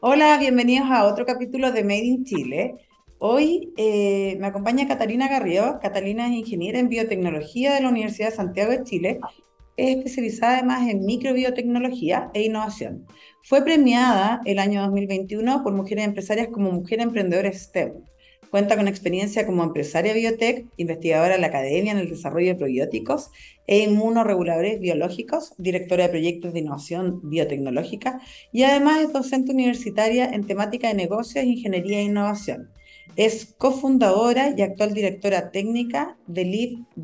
Hola, bienvenidos a otro capítulo de Made in Chile. Hoy eh, me acompaña Catalina Garrido. Catalina es ingeniera en biotecnología de la Universidad de Santiago de Chile. Es especializada además en microbiotecnología e innovación. Fue premiada el año 2021 por mujeres empresarias como Mujer Emprendedora STEM. Cuenta con experiencia como empresaria biotech, investigadora de la academia en el desarrollo de probióticos e inmunoreguladores biológicos, directora de proyectos de innovación biotecnológica y además es docente universitaria en temática de negocios, ingeniería e innovación. Es cofundadora y actual directora técnica de,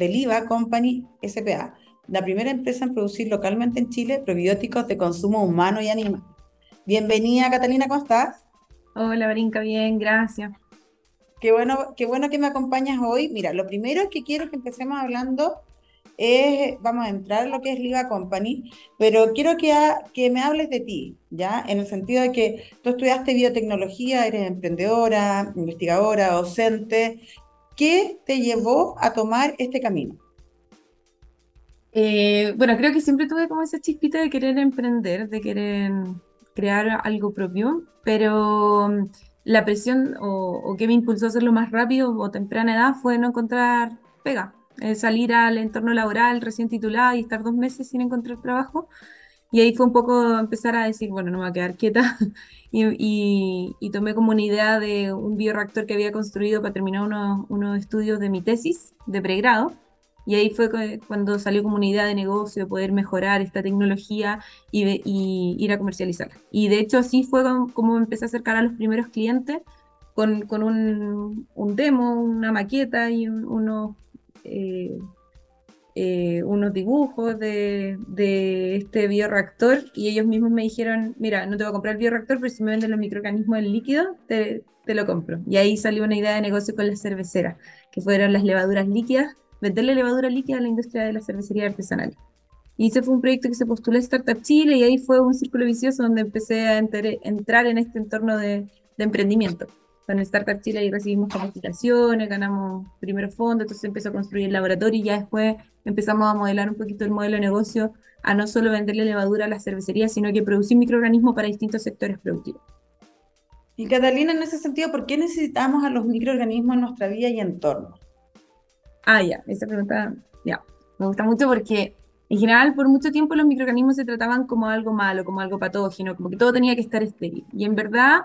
Liva Company SPA, la primera empresa en producir localmente en Chile probióticos de consumo humano y animal. Bienvenida, Catalina, ¿cómo estás? Hola, Brinca, bien, gracias. Qué bueno, qué bueno que me acompañas hoy. Mira, lo primero que quiero que empecemos hablando es, vamos a entrar en lo que es Liva Company, pero quiero que, que me hables de ti, ¿ya? En el sentido de que tú estudiaste biotecnología, eres emprendedora, investigadora, docente. ¿Qué te llevó a tomar este camino? Eh, bueno, creo que siempre tuve como esa chispita de querer emprender, de querer crear algo propio, pero la presión o, que me impulsó a hacerlo más rápido o temprana edad fue no encontrar pega, eh, salir al entorno laboral recién titulada y estar dos meses sin encontrar trabajo. Y ahí fue un poco empezar a decir, bueno, no me voy a quedar quieta. y, y, tomé como una idea de un bioreactor que había construido para terminar unos, unos estudios de mi tesis de pregrado. Y ahí fue cuando salió idea de negocio, de poder mejorar esta tecnología y, ir a comercializarla. Y de hecho así fue como empecé a acercar a los primeros clientes con, con un, un, demo, una maqueta y unos, eh, eh, unos dibujos de, de, este bioreactor y ellos mismos me dijeron, mira, no te voy a comprar el bioreactor, pero si me venden los microorganismos del líquido, te, te lo compro. Y ahí salió una idea de negocio con las cerveceras, que fueron las levaduras líquidas venderle levadura líquida a la industria de la cervecería artesanal. Y ese fue un proyecto que se postuló a Startup Chile y ahí fue un círculo vicioso donde empecé a entrar en este entorno de, emprendimiento. Con Startup Chile ahí recibimos capacitaciones, ganamos primeros fondos, entonces empezó a construir el laboratorio y ya después empezamos a modelar un poquito el modelo de negocio a no solo venderle levadura a la cervecería, sino que producir microorganismos para distintos sectores productivos. Y Catalina, en ese sentido, ¿por qué necesitamos a los microorganismos en nuestra vida y entorno? Ah, ya, esa pregunta, ya, me gusta mucho porque en general por mucho tiempo los microorganismos se trataban como algo malo, como algo patógeno, como que todo tenía que estar estéril. Y en verdad,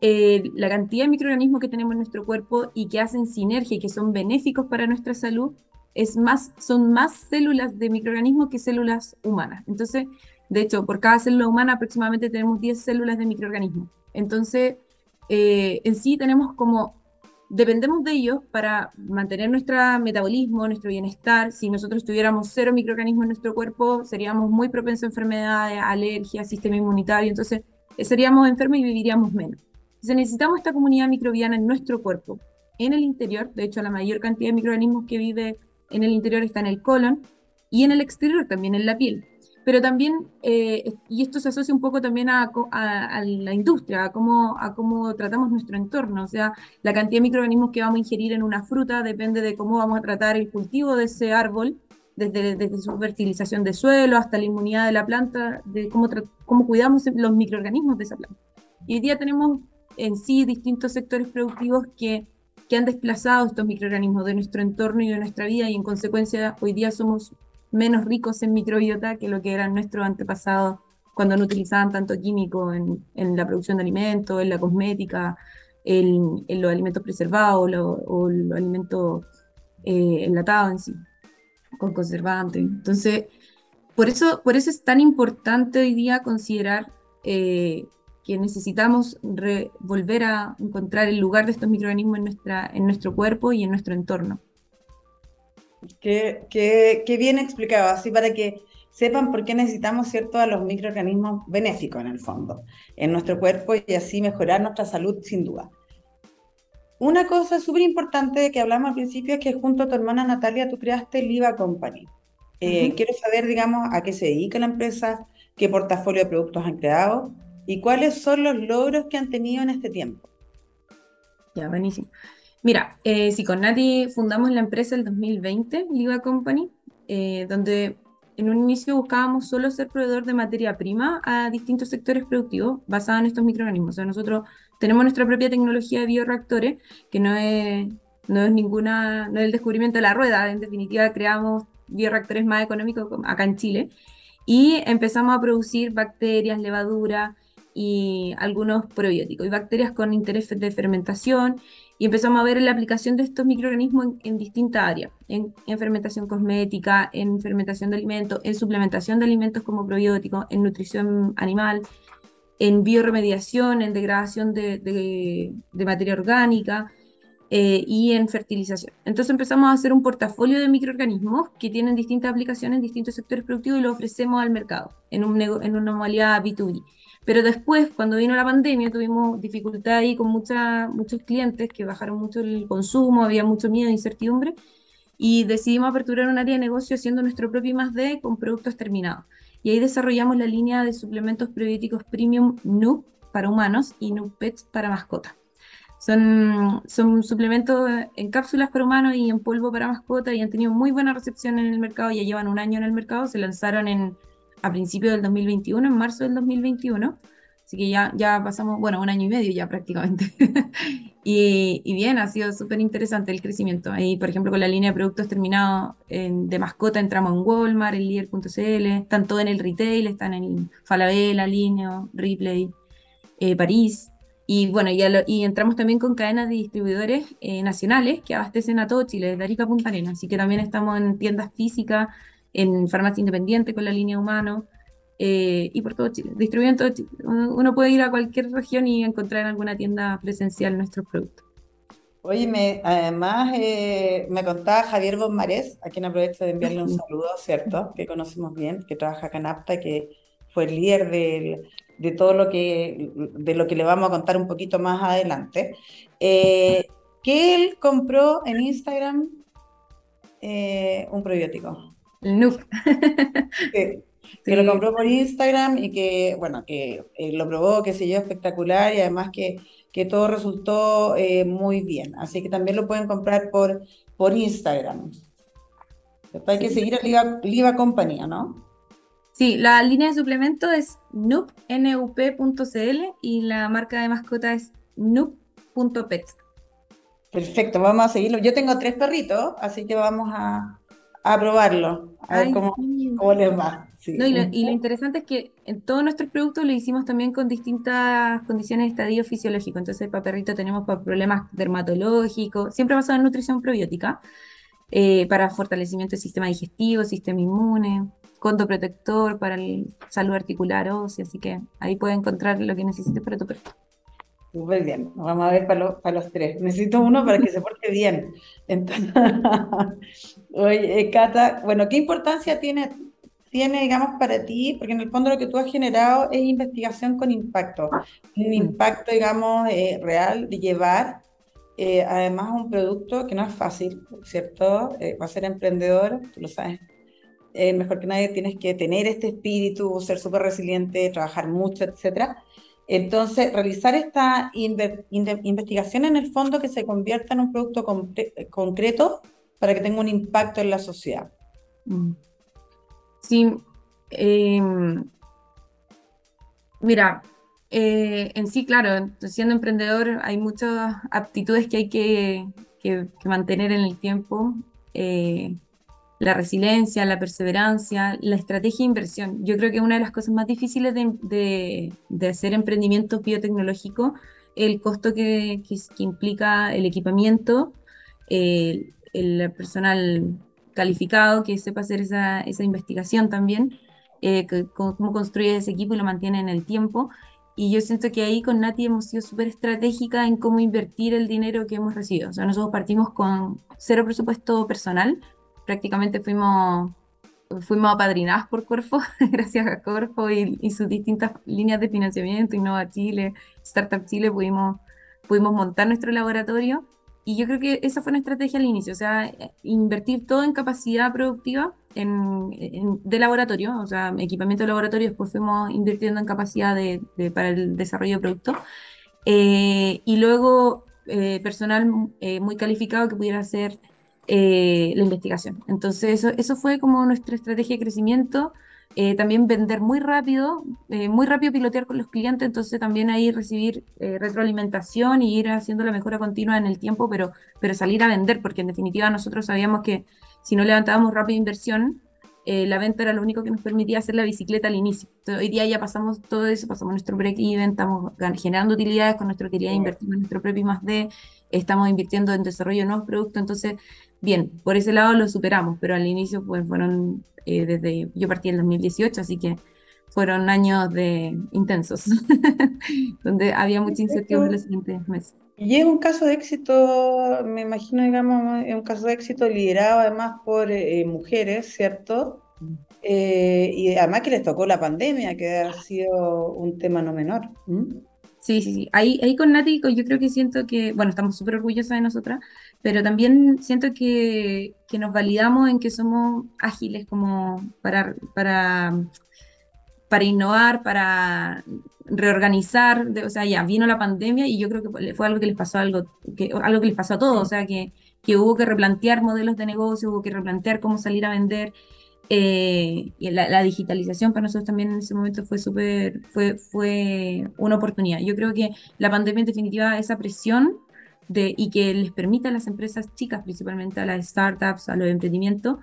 eh, la cantidad de microorganismos que tenemos en nuestro cuerpo y que hacen sinergia y que son benéficos para nuestra salud, es más, son más células de microorganismos que células humanas. Entonces, de hecho, por cada célula humana aproximadamente tenemos 10 células de microorganismos. Entonces, eh, en sí tenemos como dependemos de ellos para mantener nuestro metabolismo, nuestro bienestar. Si nosotros tuviéramos cero microorganismos en nuestro cuerpo, seríamos muy propensos a enfermedades, alergias, sistema inmunitario, entonces eh, seríamos enfermos y viviríamos menos. Necesitamos esta comunidad microbiana en nuestro cuerpo, en el interior, de hecho la mayor cantidad de microorganismos que vive en el interior está en el colon y en el exterior también en la piel pero también, eh, y esto se asocia un poco también a, la industria, a cómo, a cómo tratamos nuestro entorno, o sea, la cantidad de microorganismos que vamos a ingerir en una fruta depende de cómo vamos a tratar el cultivo de ese árbol, desde, desde su fertilización de suelo hasta la inmunidad de la planta, de cómo, cómo cuidamos los microorganismos de esa planta. Y hoy día tenemos en sí distintos sectores productivos que, que han desplazado estos microorganismos de nuestro entorno y de nuestra vida y en consecuencia hoy día somos menos ricos en microbiota que lo que eran nuestros antepasados cuando no utilizaban tanto químico en, en la producción de alimentos, en la cosmética, en, en los alimentos preservados o los alimentos eh, enlatados en sí, con conservantes. Entonces, por eso, por eso es tan importante hoy día considerar eh, que necesitamos volver a encontrar el lugar de estos microorganismos en, nuestra, en nuestro cuerpo y en nuestro entorno. Qué, qué, bien explicado, así para que sepan por qué necesitamos cierto a los microorganismos benéficos en el fondo, en nuestro cuerpo y así mejorar nuestra salud sin duda. Una cosa súper importante que hablamos al principio es que junto a tu hermana Natalia tú creaste Liva Company. Eh, quiero saber, digamos, a qué se dedica la empresa, qué portafolio de productos han creado y cuáles son los logros que han tenido en este tiempo. Ya, buenísimo. Mira, eh, sí, con Nati fundamos la empresa el 2020, Liva Company, eh, donde en un inicio buscábamos solo ser proveedor de materia prima a distintos sectores productivos basados en estos microorganismos. O sea, nosotros tenemos nuestra propia tecnología de bioreactores, que no es, no es ninguna, no es el descubrimiento de la rueda, en definitiva creamos bioreactores más económicos acá en Chile, y empezamos a producir bacterias, levadura y algunos probióticos, y bacterias con interés de fermentación, y empezamos a ver la aplicación de estos microorganismos en, distintas áreas, en, fermentación cosmética, en fermentación de alimentos, en suplementación de alimentos como probióticos, en nutrición animal, en bioremediación, en degradación de, materia orgánica eh, y en fertilización. Entonces empezamos a hacer un portafolio de microorganismos que tienen distintas aplicaciones en distintos sectores productivos y lo ofrecemos al mercado en, un en una modalidad B2B. Pero después, cuando vino la pandemia, tuvimos dificultad ahí con mucha, muchos clientes que bajaron mucho el consumo, había mucho miedo e incertidumbre, y decidimos aperturar un área de negocio haciendo nuestro propio I+D con productos terminados. Y ahí desarrollamos la línea de suplementos probióticos premium NUP para humanos y NUP Pets para mascotas. Son, son suplementos en cápsulas para humanos y en polvo para mascotas y han tenido muy buena recepción en el mercado, ya llevan un año en el mercado, se lanzaron en a principios del 2021, en marzo del 2021. Así que ya, ya pasamos, bueno, un año y medio ya prácticamente. y, y, bien, ha sido súper interesante el crecimiento. Ahí, por ejemplo, con la línea de productos terminados de mascota entramos en Walmart, en Leader.cl, están todos en el retail, están en Falabella, Lineo, Ripley, eh, París. Y bueno, y entramos también con cadenas de distribuidores eh, nacionales que abastecen a todo Chile, desde Arica a Punta Arenas. Así que también estamos en tiendas físicas, en farmacia independiente con la línea humano eh, y por todo Chile, distribuyendo todo Chile. Uno puede ir a cualquier región y encontrar en alguna tienda presencial nuestros productos. Oye, me, además eh, me contaba Javier Bonmarés, a quien aprovecho de enviarle un saludo, ¿cierto? Que conocemos bien, que trabaja acá en APTA, que fue el líder de, de todo lo que, de lo que le vamos a contar un poquito más adelante. Eh, que él compró en Instagram un probiótico. El Que, lo compró por Instagram y que, bueno, que eh, lo probó, que se yo, espectacular y además que, que todo resultó eh, muy bien. Así que también lo pueden comprar por, por Instagram. Hay que seguir a Liva, Compañía, ¿no? Sí, la línea de suplemento es nup, y la marca de mascota es nup.pet. Perfecto, vamos a seguirlo. Yo tengo tres perritos, así que vamos a, a probarlo, a ver cómo, les va. y, lo, interesante es que en todos nuestros productos lo hicimos también con distintas condiciones de estadio fisiológico. Entonces, para perrito tenemos para problemas dermatológicos, siempre basado en nutrición probiótica, eh, para fortalecimiento del sistema digestivo, sistema inmune, condo protector para el salud articular ósea. Así que ahí puedes encontrar lo que necesites para tu perrito. Súper bien, vamos a ver para, para, los tres. Necesito uno para que se porte bien. Entonces, oye, eh, Cata, bueno, ¿qué importancia tiene, tiene, digamos, para ti? Porque en el fondo lo que tú has generado es investigación con impacto. Un impacto, digamos, eh, real de llevar, eh, además, un producto que no es fácil, ¿cierto? va a ser emprendedor, tú lo sabes. Mejor que nadie tienes que tener este espíritu, ser súper resiliente, trabajar mucho, etcétera entonces, realizar esta investigación en el fondo que se convierta en un producto concreto para que tenga un impacto en la sociedad. Mm. Sí, em, mira, eh, en sí, claro, siendo emprendedor hay muchas aptitudes que hay que, mantener en el tiempo. Eh, la resiliencia, la perseverancia, la estrategia de inversión. Yo creo que una de las cosas más difíciles de, hacer emprendimiento biotecnológico el costo que, implica el equipamiento, el, personal calificado que sepa hacer esa, investigación también, eh, cómo construye ese equipo y lo mantiene en el tiempo. Y yo siento que ahí con Nati hemos sido súper estratégica en cómo invertir el dinero que hemos recibido. O sea, nosotros partimos con cero presupuesto personal, prácticamente fuimos, fuimos apadrinadas por Corfo, gracias a Corfo y, sus distintas líneas de financiamiento, Innova Chile, Startup Chile, pudimos, pudimos montar nuestro laboratorio. Y yo creo que esa fue nuestra estrategia al inicio, o sea, invertir todo en capacidad productiva en, de laboratorio, o sea, equipamiento de laboratorio, después fuimos invirtiendo en capacidad de, para el desarrollo de productos. Eh, y luego eh, personal eh, muy calificado que pudiera hacer eh, la investigación. Entonces, eso, eso fue como nuestra estrategia de crecimiento. Eh, también vender muy rápido, eh, muy rápido pilotear con los clientes, entonces también ahí recibir retroalimentación y ir haciendo la mejora continua en el tiempo, pero, pero salir a vender, porque en definitiva nosotros sabíamos que si no levantábamos rápido inversión, la venta era lo único que nos permitía hacer la bicicleta al inicio. hoy día ya pasamos todo eso, pasamos nuestro break-even, estamos generando utilidades con nuestra utilidad, invertimos en nuestro propio más de, estamos invirtiendo en desarrollo de nuevos productos, entonces bien, por ese lado lo superamos, pero al inicio pues fueron, eh, desde, yo partí en 2018, así que fueron años de intensos, donde había mucha incertidumbre los siguientes meses. Y es un caso de éxito, me imagino, digamos, es un caso de éxito liderado además por eh, mujeres, ¿cierto? Eh, y además que les tocó la pandemia, que ha sido un tema no menor. Sí, sí, sí. Ahí, ahí con Nati yo creo que siento que, bueno, estamos súper orgullosas de nosotras, pero también siento que, que, nos validamos en que somos ágiles como para, para, para innovar, para reorganizar, o sea, ya vino la pandemia y yo creo que fue algo que les pasó algo que, algo que les pasó a todos, o sea, que, que hubo que replantear modelos de negocio, hubo que replantear cómo salir a vender, eh, y la, digitalización para nosotros también en ese momento fue súper, fue, fue una oportunidad. Yo creo que la pandemia en definitiva, esa presión de, y que les permita a las empresas chicas, principalmente a las startups, a los emprendimientos,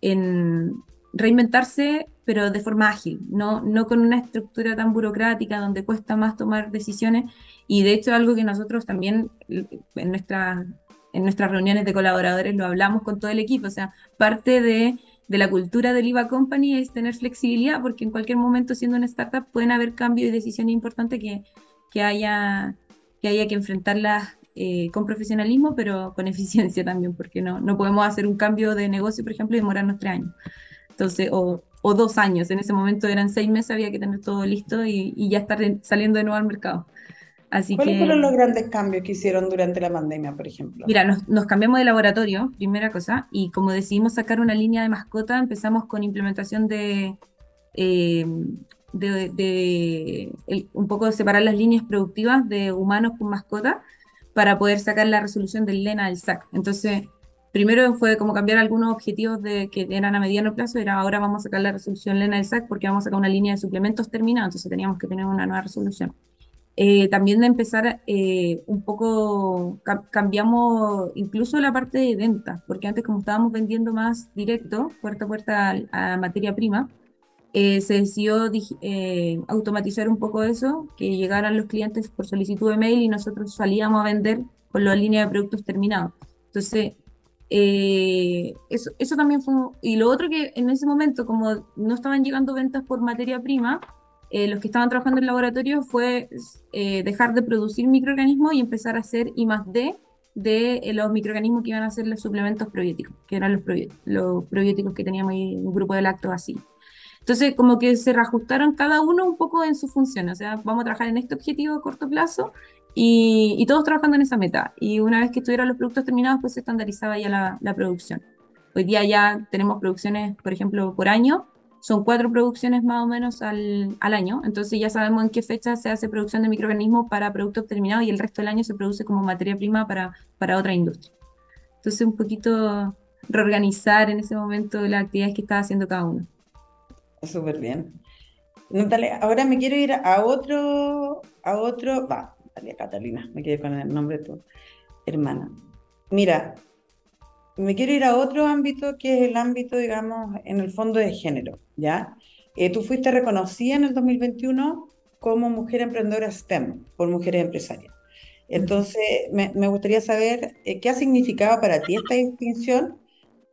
en reinventarse, pero de forma ágil, no, no con una estructura tan burocrática donde cuesta más tomar decisiones. Y de hecho, algo que nosotros también en, nuestra, en nuestras reuniones de colaboradores lo hablamos con todo el equipo, o sea, parte de de la cultura del IVA Company es tener flexibilidad, porque en cualquier momento, siendo una startup, pueden haber cambios y decisiones importantes que, que, haya, que haya que enfrentarlas eh, con profesionalismo, pero con eficiencia también, porque no, no podemos hacer un cambio de negocio, por ejemplo, y demorarnos tres años. Entonces, o, o dos años, en ese momento eran seis meses, había que tener todo listo y, y ya estar saliendo de nuevo al mercado. ¿Cuáles fueron los grandes cambios que hicieron durante la pandemia, por ejemplo? Mira, nos, cambiamos de laboratorio, primera cosa, y como decidimos sacar una línea de mascota, empezamos con implementación de, eh, de, un poco de separar las líneas productivas de humanos con mascota para poder sacar la resolución del LENA del SAC. Entonces, primero fue como cambiar algunos objetivos de, que eran a mediano plazo, era ahora vamos a sacar la resolución LENA del SAC porque vamos a sacar una línea de suplementos terminada, entonces teníamos que tener una nueva resolución. Eh, también de empezar eh, un poco, cambiamos incluso la parte de venta, porque antes como estábamos vendiendo más directo, puerta a puerta a, materia prima, eh, se decidió automatizar un poco eso, que llegaran los clientes por solicitud de mail y nosotros salíamos a vender con la línea de productos terminados. Entonces, eso, eso también fue... Y lo otro que en ese momento, como no estaban llegando ventas por materia prima, eh, los que estaban trabajando en laboratorio fue eh, dejar de producir microorganismos y empezar a hacer I más D de eh, los microorganismos que iban a ser los suplementos probióticos, que eran los, probióticos, los probióticos que teníamos ahí, un grupo de así. Entonces, como que se reajustaron cada uno un poco en su función, o sea, vamos a trabajar en este objetivo a corto plazo y, y todos trabajando en esa meta. Y una vez que estuvieran los productos terminados, pues se estandarizaba ya la, la producción. Hoy día ya tenemos producciones, por ejemplo, por año, son cuatro producciones más o menos al, al, año, entonces ya sabemos en qué fecha se hace producción de microorganismos para productos terminados y el resto del año se produce como materia prima para, para otra industria. Entonces un poquito reorganizar en ese momento las actividades que estaba haciendo cada uno. Súper bien. Natalia, ahora me quiero ir a otro, a otro, va, Catalina, me quedé con el nombre de tu hermana. Mira, me quiero ir a otro ámbito que es el ámbito, digamos, en el fondo de género, ¿ya? Eh, tú fuiste reconocida en el 2021 como mujer emprendedora STEM por Mujeres Empresarias. Entonces, me, gustaría saber eh, qué ha significado para ti esta distinción,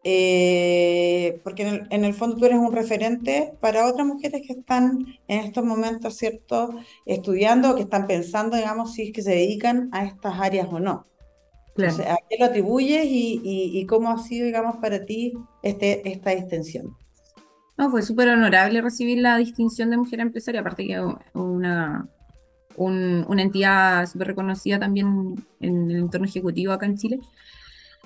eh, porque en el, en el, fondo tú eres un referente para otras mujeres que están en estos momentos, ¿cierto?, estudiando o que están pensando, digamos, si es que se dedican a estas áreas o no. ¿A qué lo atribuyes y, cómo ha sido, digamos, para ti este, esta distinción? No, fue súper honorable recibir la distinción de mujer empresaria, aparte que una, una entidad súper reconocida también en el entorno ejecutivo acá en Chile.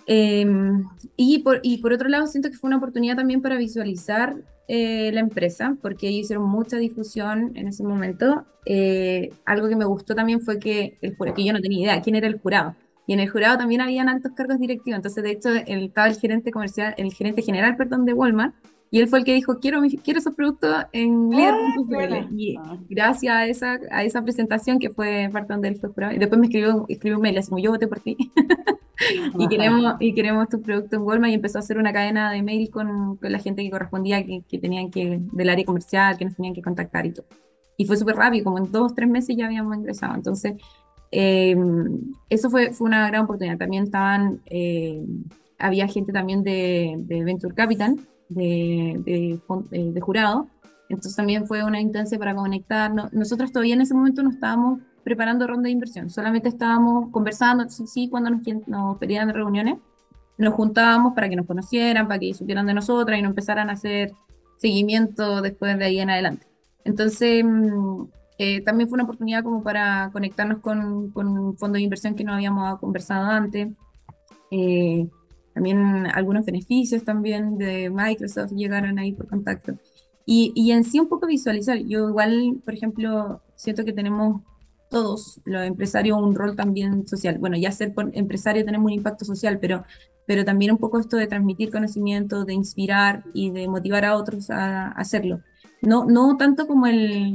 Em, y, por, y por otro lado, siento que fue una oportunidad también para visualizar eh, la empresa, porque ellos hicieron mucha difusión en ese momento. Eh, algo que me gustó también fue que, el, que yo no tenía idea quién era el jurado. Y en el jurado también habían altos cargos directivos. Entonces, de hecho, el, estaba el gerente comercial, el gerente general, perdón, de Walmart, y él fue el que dijo, quiero, quiero esos productos en líder.cl. Y gracias a esa, a esa presentación que fue parte donde él fue jurado, y después me escribió, escribió un mail, así como yo voté por ti. y, queremos, y queremos tu producto en Walmart y empezó a hacer una cadena de mail con, con la gente que correspondía, que, que, tenían que, del área comercial, que nos tenían que contactar y todo. Y fue súper rápido, como en dos, tres meses ya habíamos ingresado. Entonces, eh, eso fue, fue una gran oportunidad. También estaban, eh, había gente también de, de Venture Capital, de, de, de, jurado. Entonces también fue una instancia para conectarnos. Nosotros todavía en ese momento no estábamos preparando ronda de inversión, solamente estábamos conversando, sí, cuando nos, nos pedían reuniones, nos juntábamos para que nos conocieran, para que supieran de nosotras y nos empezaran a hacer seguimiento después de ahí en adelante. Entonces, mm, eh, también fue una oportunidad como para conectarnos con, con, un fondo de inversión que no habíamos conversado antes. Eh, también algunos beneficios también de Microsoft llegaron ahí por contacto. Y, y, en sí un poco visualizar. Yo igual, por ejemplo, siento que tenemos todos los empresarios un rol también social. Bueno, ya ser empresario tenemos un impacto social, pero, pero también un poco esto de transmitir conocimiento, de inspirar y de motivar a otros a, hacerlo. No, no tanto como el...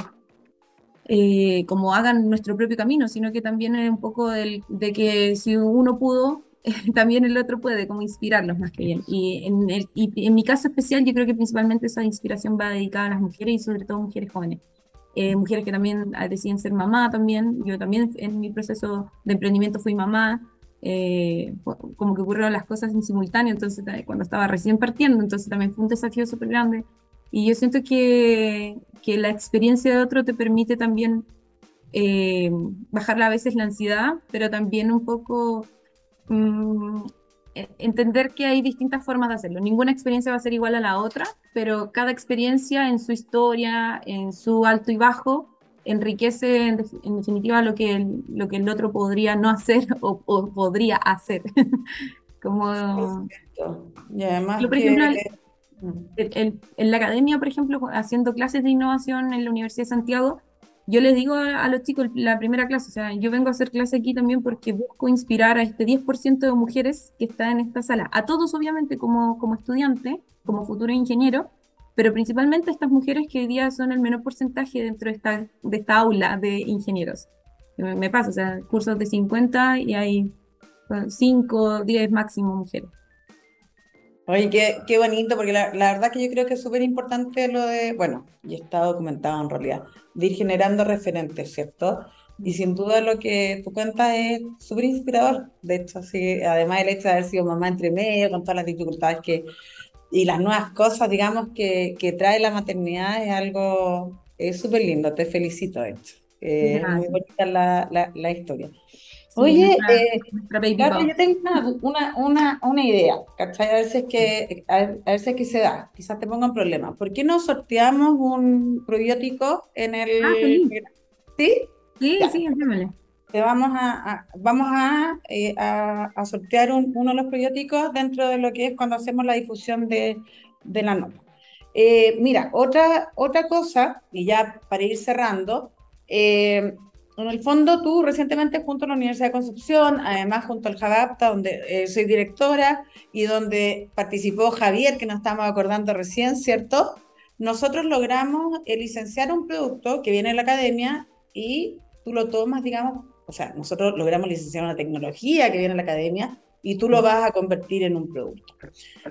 Eh, como hagan nuestro propio camino, sino que también es un poco del, de que si uno pudo, también el otro puede, como inspirarlos más que bien. Y en, el, y en mi caso especial, yo creo que principalmente esa inspiración va dedicada a las mujeres y sobre todo mujeres jóvenes. Eh, mujeres que también ah, deciden ser mamá también. Yo también en mi proceso de emprendimiento fui mamá, eh, como que ocurrieron las cosas en simultáneo, entonces cuando estaba recién partiendo, entonces también fue un desafío súper grande. Y yo siento que, que, la experiencia de otro te permite también eh, bajar a veces la ansiedad, pero también un poco mm, e, entender que hay distintas formas de hacerlo. Ninguna experiencia va a ser igual a la otra, pero cada experiencia en su historia, en su alto y bajo, enriquece en, definitiva lo que, el, lo que el otro podría no hacer o, podría hacer. Como... Y además yo, por ejemplo, en la academia, por ejemplo, haciendo clases de innovación en la Universidad de Santiago, yo les digo a, los chicos la primera clase, o sea, yo vengo a hacer clase aquí también porque busco inspirar a este 10% de mujeres que están en esta sala, a todos obviamente como, como estudiante, como futuro ingeniero, pero principalmente a estas mujeres que hoy día son el menor porcentaje dentro de esta, de esta aula de ingenieros. Me, me pasa, o sea, cursos de 50 y hay 5, 10 máximo mujeres. Oye, qué, qué bonito, porque la, la, verdad que yo creo que es súper importante lo de, bueno, y está documentado en realidad, de ir generando referentes, ¿cierto? Y sin duda lo que tú cuentas es súper inspirador. De hecho, sí, además el hecho de haber sido mamá entre medio, con todas las dificultades que, y las nuevas cosas, digamos, que, que trae la maternidad, es algo, es súper lindo. Te felicito, de hecho. Eh, es muy bonita la, la, la historia. Oye, eh, yo tengo una, una, una, idea, ¿cachai? A ver, si es que, a, ver, si es que se da, quizás te ponga un problema. ¿Por qué no sorteamos un probiótico en el... Ah, ¿Sí? Sí, sí, Te vamos a, vamos eh, a, a, sortear uno de los probióticos dentro de lo que es cuando hacemos la difusión de, de la nota. Eh, mira, otra, otra cosa, y ya para ir cerrando, eh, en el fondo, tú recientemente junto a la Universidad de Concepción, además junto al Javapta, donde eh, soy directora y donde participó Javier, que nos estamos acordando recién, ¿cierto? Nosotros logramos eh, licenciar un producto que viene de la academia y tú lo tomas, digamos, o sea, nosotros logramos licenciar una tecnología que viene de la academia y tú lo vas a convertir en un producto.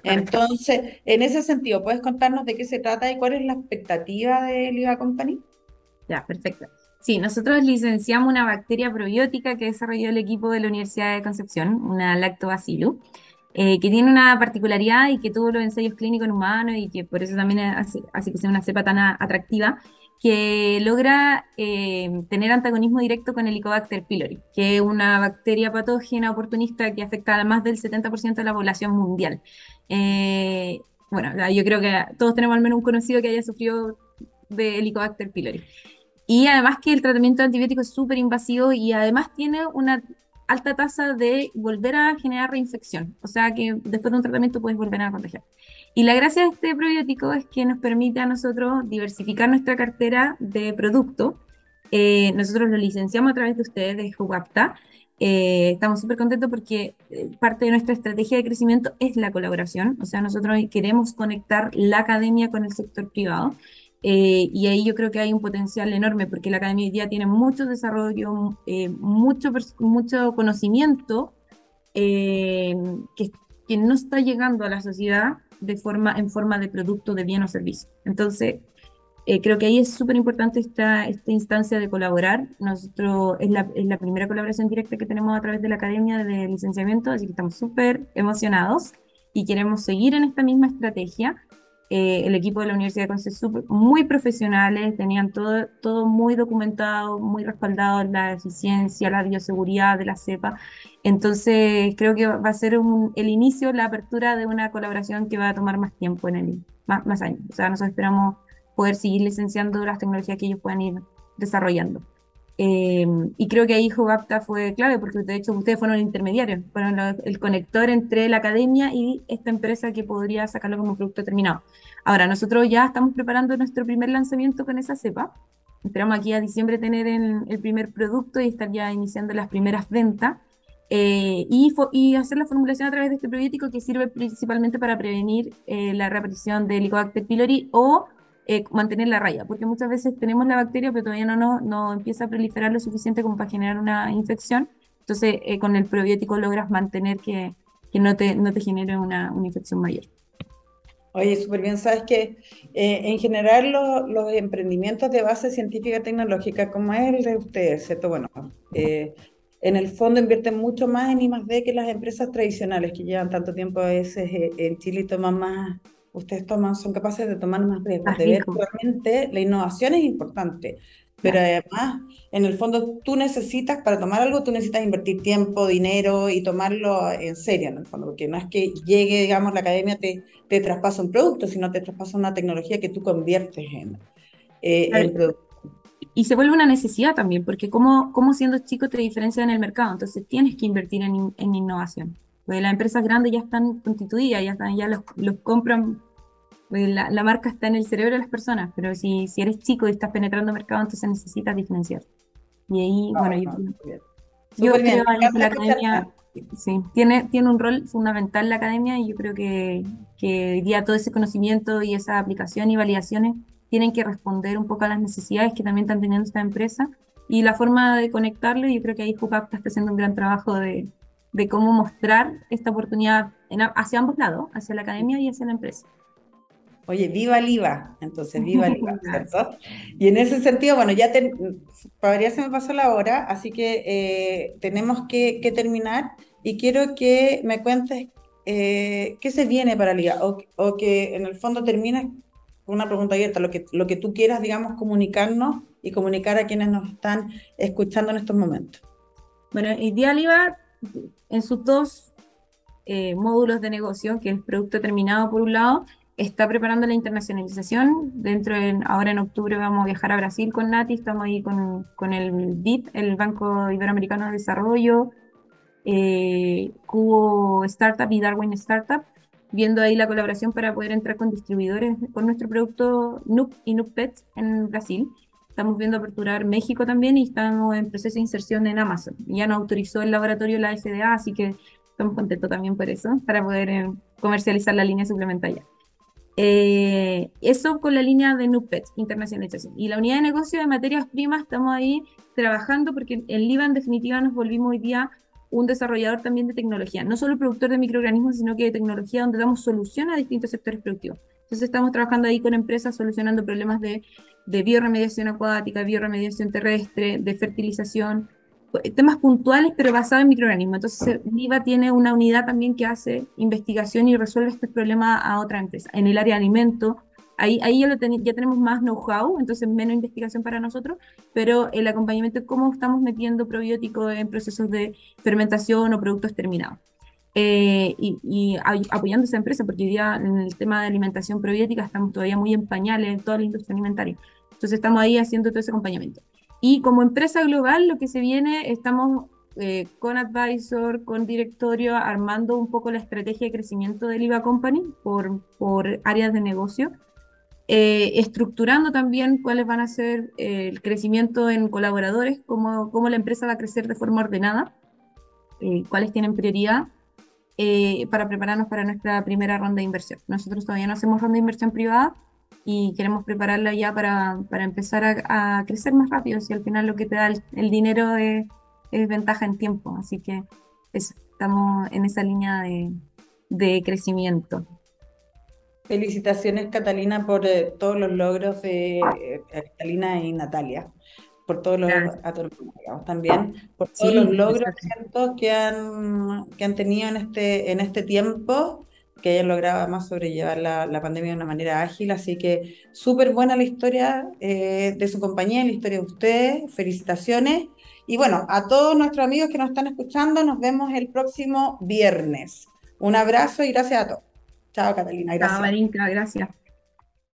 Entonces, en ese sentido, ¿puedes contarnos de qué se trata y cuál es la expectativa de Liva Company? Ya, perfecto. Sí, nosotros licenciamos una bacteria probiótica que desarrolló el equipo de la Universidad de Concepción, una lactobacillus, eh, que tiene una particularidad y que tuvo los ensayos clínicos en humanos y que por eso también hace, que sea una cepa tan atractiva, que logra eh, tener antagonismo directo con el Helicobacter pylori, que es una bacteria patógena oportunista que afecta a más del 70% de la población mundial. Eh, bueno, yo creo que todos tenemos al menos un conocido que haya sufrido de Helicobacter pylori. Y además que el tratamiento antibiótico es súper invasivo y además tiene una alta tasa de volver a generar reinfección. O sea que después de un tratamiento puedes volver a contagiar. Y la gracia de este probiótico es que nos permite a nosotros diversificar nuestra cartera de producto. Eh, nosotros lo licenciamos a través de ustedes, de Jugapta, Eh, estamos súper contentos porque eh, parte de nuestra estrategia de crecimiento es la colaboración, o sea, nosotros queremos conectar la academia con el sector privado. Eh, y ahí yo creo que hay un potencial enorme porque la academia hoy día tiene mucho desarrollo, mucho, mucho conocimiento que, que no está llegando a la sociedad de forma, en forma de producto, de bien o servicio. Entonces, eh, creo que ahí es súper importante esta, esta instancia de colaborar. Nosotros es la, es la, primera colaboración directa que tenemos a través de la Academia de Licenciamiento, así que estamos súper emocionados y queremos seguir en esta misma estrategia. Eh, el equipo de la Universidad de Conce muy profesionales, tenían todo, todo muy documentado, muy respaldado la eficiencia, la bioseguridad de la cepa. Entonces, creo que va a ser el inicio, la apertura de una colaboración que va a tomar más tiempo en el, más, más años. O sea, nosotros esperamos poder seguir licenciando las tecnologías que ellos puedan ir desarrollando. Em, y creo que ahí Jugapta fue clave, porque de hecho ustedes fueron el intermediario, fueron el conector entre la academia y esta empresa que podría sacarlo como producto terminado. Ahora, nosotros ya estamos preparando nuestro primer lanzamiento con esa cepa. Esperamos aquí a diciembre tener el, primer producto y estar ya iniciando las primeras ventas. Eh, y, y, hacer la formulación a través de este probiótico que sirve principalmente para prevenir eh, la reaparición del Helicobacter pylori o eh, mantener la raya, porque muchas veces tenemos la bacteria, pero todavía no, no, empieza a proliferar lo suficiente como para generar una infección. Entonces, eh, con el probiótico logras mantener que, que no, te, no te genere una, una infección mayor. Oye, súper bien, sabes que eh, en general los emprendimientos de base científica tecnológica, como es el de ustedes, ¿cierto? Bueno, en el fondo invierten mucho más en I+D que las empresas tradicionales que llevan tanto tiempo a veces en Chile y toman más ustedes toman, son capaces de tomar más riesgos, de ver realmente la innovación es importante, pero además, en el fondo, tú necesitas, para tomar algo, tú necesitas invertir tiempo, dinero y tomarlo en serio, en el fondo, porque no es que llegue, digamos, la academia te, te traspasa un producto, sino te traspasa una tecnología que tú conviertes en eh, el producto. Y se vuelve una necesidad también, porque como, como siendo chico te diferencia en el mercado, entonces tienes que invertir en, en innovación. Porque las empresas grandes ya están constituidas, ya, están, ya los, los compran la, la, marca está en el cerebro de las personas, pero si, si eres chico y estás penetrando mercado, entonces necesitas diferenciar. Y ahí, bueno, yo, creo que la academia sí, tiene, tiene un rol fundamental la academia y yo creo que, que hoy día todo ese conocimiento y esa aplicación y validaciones tienen que responder un poco a las necesidades que también están teniendo esta empresa y la forma de conectarlo, yo creo que ahí Hookup está haciendo un gran trabajo de, de cómo mostrar esta oportunidad en, hacia ambos lados, hacia la academia y hacia la empresa. Oye, viva el IVA, entonces viva el IVA, ¿cierto? Y en ese sentido, bueno, ya te, se me pasó la hora, así que eh, tenemos que, terminar y quiero que me cuentes eh, qué se viene para el IVA o, que en el fondo termines con una pregunta abierta, lo que, lo que tú quieras, digamos, comunicarnos y comunicar a quienes nos están escuchando en estos momentos. Bueno, Ideal IVA en sus dos eh, módulos de negocio, que es producto terminado por un lado está preparando la internacionalización. Dentro de, ahora en octubre vamos a viajar a Brasil con Nati, estamos ahí con, el BIP, el Banco Iberoamericano de Desarrollo, eh, Cubo Startup y Darwin Startup, viendo ahí la colaboración para poder entrar con distribuidores con nuestro producto NUP y NUPET en Brasil. Estamos viendo aperturar México también y estamos en proceso de inserción en Amazon. Ya nos autorizó el laboratorio la FDA, así que estamos contentos también por eso, para poder eh, comercializar la línea suplementaria. Eh, eso con la línea de NUPET, internacionalización. Y la unidad de negocio de materias primas, estamos ahí trabajando porque en LIVA en definitiva nos volvimos hoy día un desarrollador también de tecnología, no solo productor de microorganismos, sino que de tecnología donde damos solución a distintos sectores productivos. Entonces estamos trabajando ahí con empresas solucionando problemas de, de bioremediación acuática, bioremediación terrestre, de fertilización, temas puntuales, pero basados en microorganismos. Entonces, Viva tiene una unidad también que hace investigación y resuelve este problema a otra empresa. En el área de alimento, ahí, ahí ya, ya tenemos más know-how, entonces menos investigación para nosotros, pero el acompañamiento, cómo estamos metiendo probióticos en procesos de fermentación o productos terminados. Eh, y, y, apoyando esa empresa, porque hoy día en el tema de alimentación probiótica estamos todavía muy en pañales en toda la industria alimentaria. Entonces estamos ahí haciendo todo ese acompañamiento. Y como empresa global, lo que se viene, estamos eh, con advisor, con directorio, armando un poco la estrategia de crecimiento del IVA Company por, por áreas de negocio, eh, estructurando también cuáles van a ser eh, el crecimiento en colaboradores, cómo, cómo la empresa va a crecer de forma ordenada. eh, cuáles tienen prioridad eh, para prepararnos para nuestra primera ronda de inversión. Nosotros todavía no hacemos ronda de inversión privada y queremos prepararla ya para, para empezar a, crecer más rápido, si al final lo que te da el, dinero es, es, ventaja en tiempo. Así que estamos en esa línea de, de crecimiento. Felicitaciones, Catalina, por eh, todos los logros de eh, Catalina y Natalia, por todos los también, por todos los logros que han, que han tenido en este, en este tiempo, que hayan logrado además sobrellevar la, pandemia de una manera ágil. Así que súper buena la historia eh, de su compañía, la historia de ustedes. Felicitaciones. Y bueno, a todos nuestros amigos que nos están escuchando, nos vemos el próximo viernes. Un abrazo y gracias a todos. Chao, Catalina. Gracias. Chao, Marinka. Gracias.